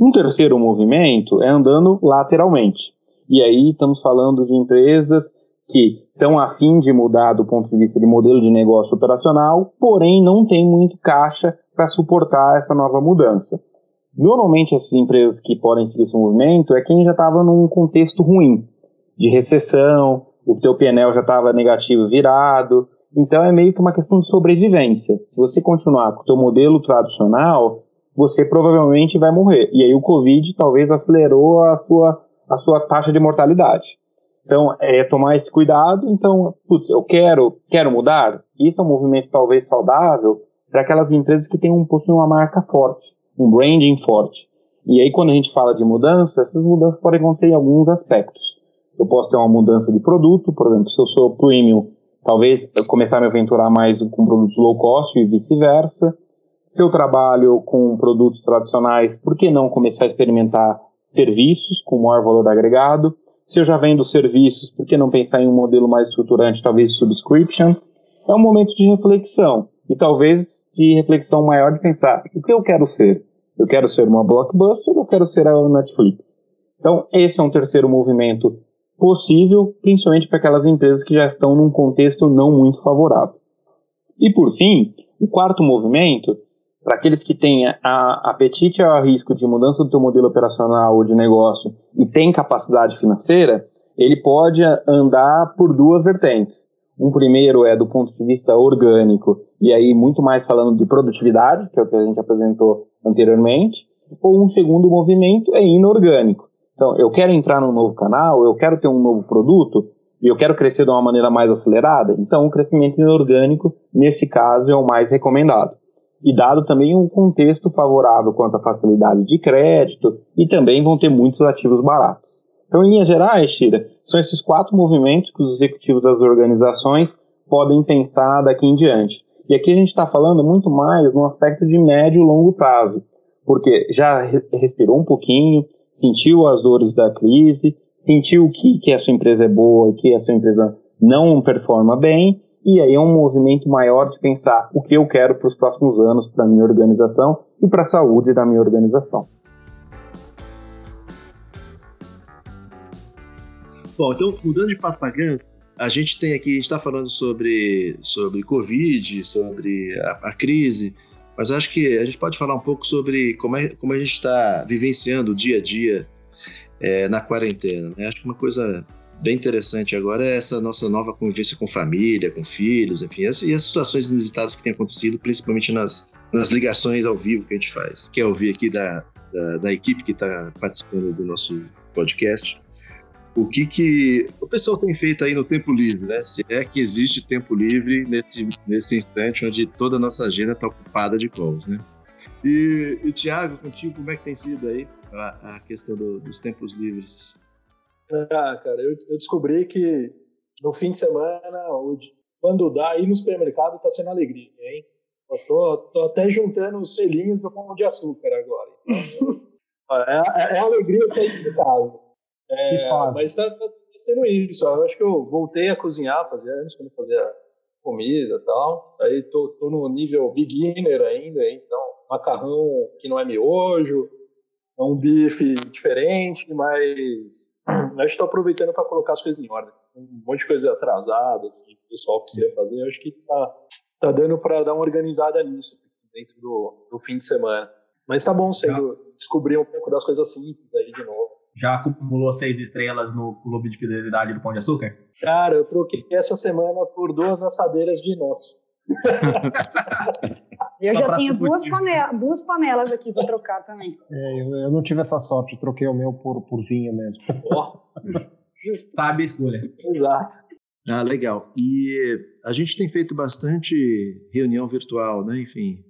S3: Um terceiro movimento é andando lateralmente. E aí estamos falando de empresas que estão a fim de mudar do ponto de vista de modelo de negócio operacional, porém não tem muito caixa para suportar essa nova mudança. Normalmente essas empresas que podem seguir esse movimento é quem já estava num contexto ruim, de recessão, o teu PNL já estava negativo virado, então é meio que uma questão de sobrevivência. Se você continuar com o teu modelo tradicional, você provavelmente vai morrer. E aí o Covid talvez acelerou a sua, a sua taxa de mortalidade. Então, é tomar esse cuidado. Então, putz, eu quero, quero mudar. Isso é um movimento talvez saudável para aquelas empresas que têm um, possuem uma marca forte, um branding forte. E aí, quando a gente fala de mudança, essas mudanças podem acontecer em alguns aspectos. Eu posso ter uma mudança de produto, por exemplo, se eu sou premium, talvez começar a me aventurar mais com produtos low cost e vice-versa. Se eu trabalho com produtos tradicionais, por que não começar a experimentar serviços com maior valor agregado? Se eu já vendo serviços, por que não pensar em um modelo mais estruturante, talvez subscription? É um momento de reflexão e talvez de reflexão maior de pensar o que eu quero ser. Eu quero ser uma blockbuster ou eu quero ser a Netflix? Então, esse é um terceiro movimento possível, principalmente para aquelas empresas que já estão num contexto não muito favorável. E por fim, o quarto movimento, para aqueles que têm a, apetite ao risco de mudança do seu modelo operacional ou de negócio e têm capacidade financeira, ele pode andar por duas vertentes. Um primeiro é do ponto de vista orgânico, e aí muito mais falando de produtividade, que é o que a gente apresentou anteriormente, ou um segundo movimento é inorgânico. Então, eu quero entrar num novo canal, eu quero ter um novo produto, e eu quero crescer de uma maneira mais acelerada, então o crescimento inorgânico, nesse caso, é o mais recomendado. E dado também um contexto favorável quanto à facilidade de crédito, e também vão ter muitos ativos baratos. Então, em linhas gerais, Shira, são esses quatro movimentos que os executivos das organizações podem pensar daqui em diante. E aqui a gente está falando muito mais no aspecto de médio e longo prazo, porque já respirou um pouquinho, sentiu as dores da crise, sentiu que, que a sua empresa é boa, que a sua empresa não performa bem, e aí é um movimento maior de pensar o que eu quero para os próximos anos para a minha organização e para a saúde da minha organização.
S1: Bom, então, mudando de propaganda, a gente tem aqui, a gente está falando sobre, sobre Covid, sobre a, a crise, mas acho que a gente pode falar um pouco sobre como, é, como a gente está vivenciando o dia a dia é, na quarentena. Né? Acho que uma coisa bem interessante agora é essa nossa nova convivência com família, com filhos, enfim, e as, e as situações inusitadas que têm acontecido, principalmente nas, nas ligações ao vivo que a gente faz. Quer ouvir aqui da, da, da equipe que está participando do nosso podcast? o que, que o pessoal tem feito aí no tempo livre, né? Se é que existe tempo livre nesse, nesse instante onde toda a nossa agenda está ocupada de calls, né? E, e Tiago, contigo, como é que tem sido aí a, a questão do, dos tempos livres?
S7: Ah, cara, eu, eu, descobri que no fim de semana, hoje, quando dá, ir no supermercado tá sendo alegria, hein? Eu tô, tô até juntando os selinhos do pão de açúcar agora. Então, é, é, é alegria de sair de casa. É, mas tá, tá, sendo isso. Eu acho que eu voltei a cozinhar, fazia eu não fazia comida e tal. Aí tô, tô no nível beginner ainda, então macarrão que não é miojo, é um bife diferente, mas eu estou aproveitando para colocar as coisas em ordem. Um monte de coisa atrasada, assim, o pessoal queria fazer. Eu acho que tá, tá dando para dar uma organizada nisso dentro do, do fim de semana. Mas tá bom sendo descobrir um pouco das coisas simples aí de novo.
S5: Já acumulou seis estrelas no clube de fidelidade do Pão de Açúcar?
S7: Cara, eu troquei essa semana por duas assadeiras de inox.
S2: eu Só já tenho duas, panela, duas panelas aqui para trocar também.
S6: É, eu, eu, não tive essa sorte, troquei o meu por, por vinho mesmo. Oh.
S5: Sabe a escolha.
S7: Exato.
S1: Ah, legal. E a gente tem feito bastante reunião virtual, né? Enfim,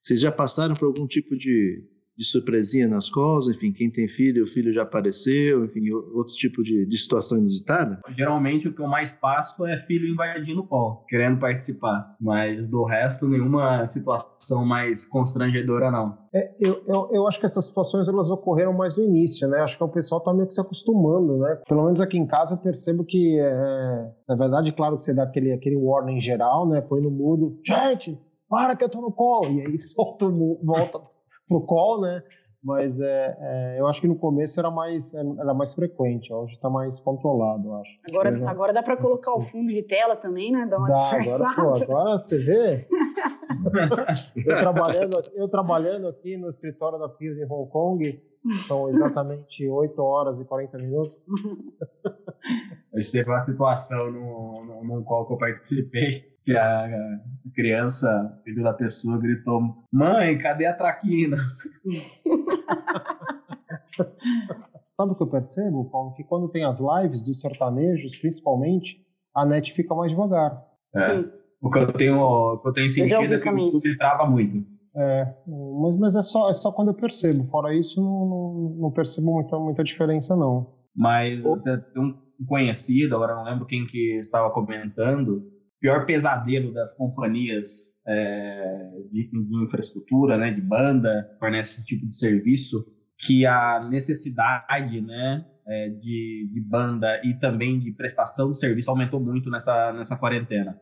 S1: vocês já passaram por algum tipo de de surpresinha nas coisas, enfim, quem tem filho, o filho já apareceu, enfim, outro tipo de, de situação inusitada?
S5: Geralmente o que eu mais passo é filho invadindo o colo, querendo participar, mas do resto nenhuma situação mais constrangedora não.
S6: É, eu, eu, eu, acho que essas situações elas ocorreram mais no início, né? Acho que o pessoal tá meio que se acostumando, né? Pelo menos aqui em casa eu percebo que, é, na verdade, claro que você dá aquele, aquele warning geral, né? Põe no mudo, gente, para que eu tô no colo, e aí solta, volta pro call, né? Mas é, é, eu acho que no começo era mais, era mais frequente, hoje está mais controlado, eu acho.
S2: Agora, já... agora dá para colocar o fundo de tela também, né? Dá uma
S6: dá, agora, pô, agora você vê. eu, trabalhando, eu trabalhando aqui no escritório da PIS em Hong Kong, são exatamente 8 horas e 40 minutos.
S5: Hoje teve uma situação no, no, num call que eu participei que a, criança, filho da pessoa, gritou: Mãe, cadê a traquina?
S6: Sabe o que eu percebo, Paulo? Que quando tem as lives dos sertanejos, principalmente, a net fica mais devagar.
S5: É. Sim. O que eu tenho, o que eu tenho sentido é que o YouTube trava muito.
S6: É, mas, mas é, só, é só quando eu percebo. Fora isso, não, não, não percebo muita, muita diferença, não.
S5: Mas tem um conhecido, agora não lembro quem que estava comentando, pior pesadelo das companhias é, de, de, infraestrutura, né, de banda, fornece esse tipo de serviço, que a necessidade, né, é, de, de, banda e também de prestação de serviço aumentou muito nessa, nessa quarentena.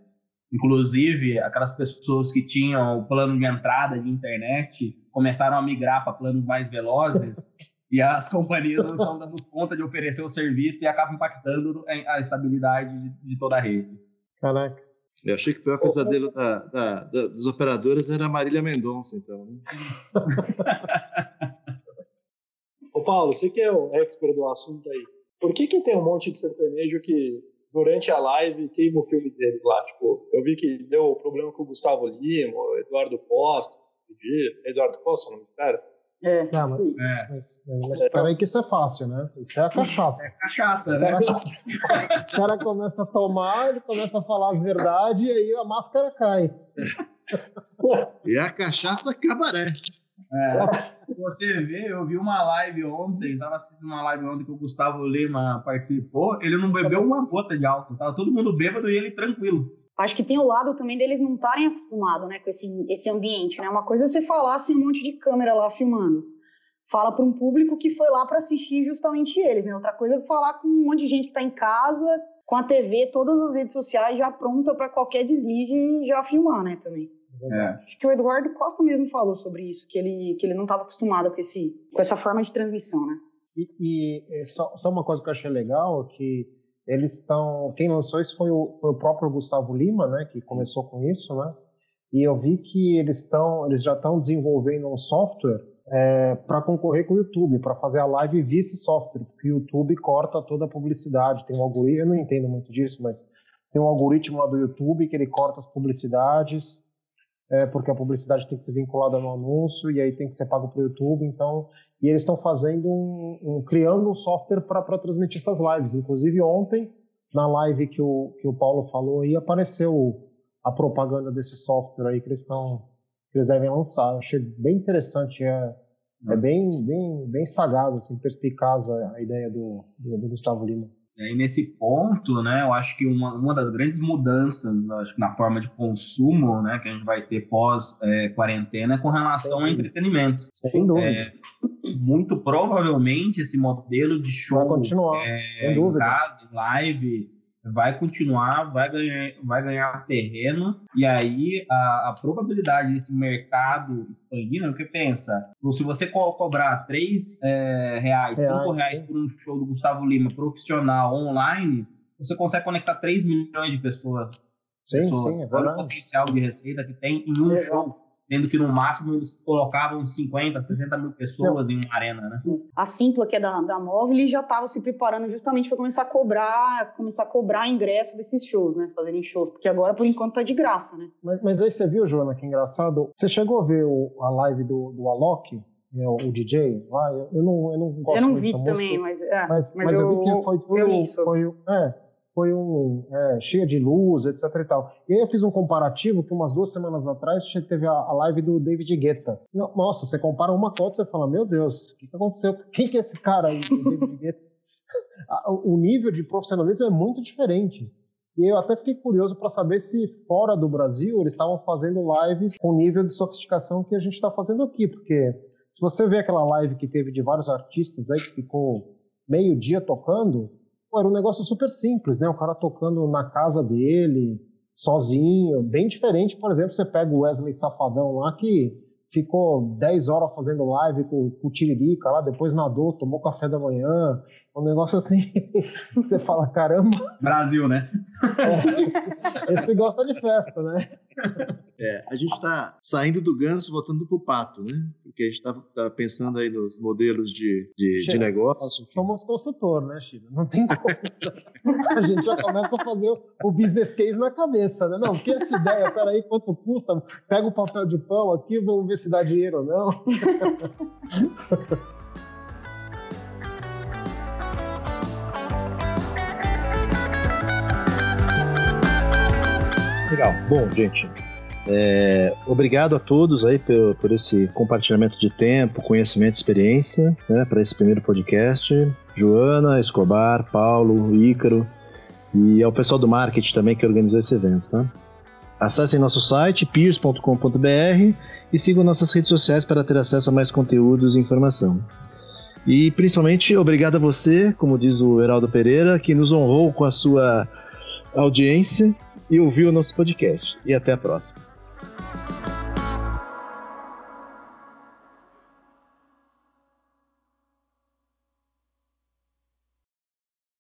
S5: Inclusive, aquelas pessoas que tinham o plano de entrada de internet começaram a migrar para planos mais velozes e as companhias não estão dando conta de oferecer o serviço e acabam impactando a estabilidade de, de toda a rede.
S6: Caraca.
S1: Eu achei que o pior pesadelo da, da, da, dos operadores era a Marília Mendonça, então. Né?
S7: Ô Paulo, você que é o expert do assunto aí, por que que tem um monte de sertanejo que durante a live queima o filme deles lá? Tipo, eu vi que deu problema com o Gustavo Lima, Eduardo Costa, Eduardo Costa, o nome do cara?
S6: É, não, mas, é. mas, mas espera aí que isso é fácil, né? Isso é a cachaça.
S5: É cachaça, né?
S6: O cara começa a tomar, ele começa a falar as verdades e aí a máscara cai.
S1: e a cachaça cabaré.
S5: É, você vê, eu vi uma live ontem, tava assistindo uma live ontem que o Gustavo Lima participou, ele não bebeu uma gota de álcool, tava todo mundo bêbado e ele tranquilo
S2: acho que tem o lado também deles não estarem acostumados, né, com esse, esse ambiente, né? Uma coisa é você falar sem um monte de câmera lá filmando. Fala para um público que foi lá para assistir justamente eles, né? Outra coisa é falar com um monte de gente que está em casa, com a TV, todas as redes sociais já pronta para qualquer deslize e já filmar, né, também. É. Acho que o Eduardo Costa mesmo falou sobre isso, que ele, que ele não estava acostumado com, esse, com essa forma de transmissão, né?
S6: E, e é só, só, uma coisa que eu achei legal, que eles estão. Quem lançou isso foi o, foi o, próprio Gustavo Lima, né? Que começou com isso, né? E eu vi que eles estão, eles já estão desenvolvendo um software é, para concorrer com o YouTube, para fazer a live via esse software, porque o YouTube corta toda a publicidade. Tem um algoritmo, eu não entendo muito disso, mas tem um algoritmo lá do YouTube que ele corta as publicidades é, porque a publicidade tem que ser vinculada no anúncio e aí tem que ser pago para o YouTube. Então, e eles estão fazendo um, um, criando um software para transmitir essas lives. Inclusive ontem na live que o que o Paulo falou aí apareceu a propaganda desse software aí que eles estão que eles devem lançar. Eu achei bem interessante, é, é bem bem bem sagaz, assim, perspicaz a, a ideia do, do, do Gustavo Lima.
S5: E aí, nesse ponto, né, eu acho que uma, uma das grandes mudanças na forma de consumo né, que a gente vai ter pós-quarentena é, é com relação Sim. ao entretenimento.
S6: Sem dúvida. É,
S5: muito provavelmente esse modelo de show
S6: vai continuar,
S5: é, em casa, em live, vai continuar, vai ganhar, vai ganhar terreno, e aí a, a probabilidade desse mercado expandir, né, porque pensa, se você co cobrar 3 é, reais, 5 reais por um show do Gustavo Lima profissional online, você consegue conectar 3 milhões de pessoas.
S6: Sim, pessoas. sim, é
S5: Olha o potencial de receita que tem em um show tendo que no máximo eles colocavam 50, 60 mil pessoas Não. em uma arena, né?
S2: A Simpla, que é da, da Móvel, já estava se preparando justamente para começar a cobrar, começar a cobrar ingresso desses shows, né? Fazerem shows, porque agora por enquanto tá de graça, né?
S6: Mas, mas aí você viu, Joana, que engraçado? Você chegou a ver o, a live do, do Alok? É, o, o DJ lá, eu, eu, não, eu não gosto
S2: Eu não
S6: vi
S2: também, mas, é,
S6: mas, mas, mas eu, eu, vi que foi, foi, eu foi, foi, é, foi um é, cheia de luz, etc e tal. E aí eu fiz um comparativo que umas duas semanas atrás teve a, a live do David Guetta. Nossa, você compara uma outra e fala, meu Deus, o que, que aconteceu? Quem que é esse cara aí, o David Guetta? o nível de profissionalismo é muito diferente. E eu até fiquei curioso para saber se fora do Brasil eles estavam fazendo lives com o nível de sofisticação que a gente está fazendo aqui, porque se você vê aquela live que teve de vários artistas aí que ficou meio dia tocando, Pô, era um negócio super simples, né? O cara tocando na casa dele, sozinho, bem diferente, por exemplo, você pega o Wesley Safadão lá, que ficou 10 horas fazendo live com, com o Tiririca lá, depois nadou, tomou café da manhã, um negócio assim, você fala, caramba.
S5: Brasil, né?
S6: É, esse gosta de festa, né?
S1: É, a gente está saindo do ganso, voltando para o pato, né? Porque a gente está tá pensando aí nos modelos de, de, de negócio.
S6: Somos consultor, né, Chico? Não tem como. a gente já começa a fazer o business case na cabeça, né? Não, que essa ideia, peraí, quanto custa? Pega o papel de pão aqui, vamos ver se dá dinheiro ou não.
S1: Legal. Bom, gente, é, obrigado a todos aí por, por, esse compartilhamento de tempo, conhecimento, experiência, né, para esse primeiro podcast. Joana, Escobar, Paulo, Ícaro e ao pessoal do marketing também que organizou esse evento, tá? Acessem nosso site peers.com.br e sigam nossas redes sociais para ter acesso a mais conteúdos e informação. E principalmente obrigado a você, como diz o Heraldo Pereira, que nos honrou com a sua audiência e ouvir o nosso podcast. E até a próxima.